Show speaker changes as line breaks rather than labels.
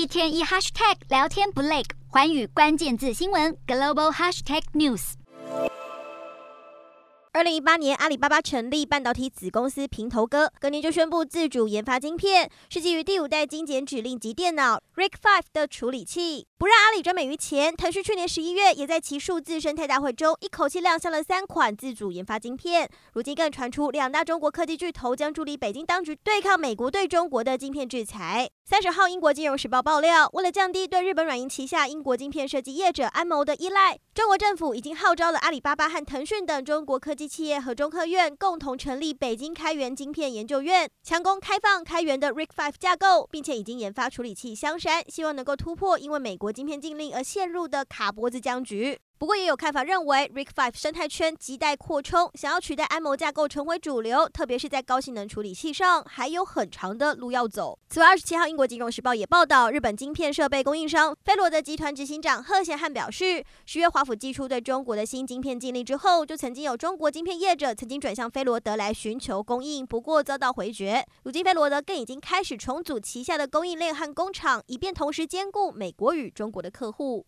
一天一 hashtag 聊天不累，寰宇关键字新闻 global hashtag news。
二零一八年，阿里巴巴成立半导体子公司平头哥，隔年就宣布自主研发晶片，是基于第五代精简指令级电脑 RISC-V 的处理器。不让阿里专美于前，腾讯去年十一月也在其数字生态大会中一口气亮相了三款自主研发晶片。如今更传出两大中国科技巨头将助力北京当局对抗美国对中国的晶片制裁。三十号，英国金融时报爆料，为了降低对日本软银旗下英国晶片设计业者安谋的依赖，中国政府已经号召了阿里巴巴和腾讯等中国科技企业和中科院共同成立北京开源晶片研究院，强攻开放开源的 RISC-V 架构，并且已经研发处理器香山，希望能够突破因为美国晶片禁令而陷入的卡脖子僵局。不过，也有看法认为，RISC-V 生态圈亟待扩充，想要取代安谋架构成为主流，特别是在高性能处理器上，还有很长的路要走。此外，二十七号，英国金融时报也报道，日本晶片设备供应商飞罗德集团执行长贺贤汉表示，十月华府祭出对中国的新晶片禁令之后，就曾经有中国晶片业者曾经转向飞罗德来寻求供应，不过遭到回绝。如今，飞罗德更已经开始重组旗下的供应链和工厂，以便同时兼顾美国与中国的客户。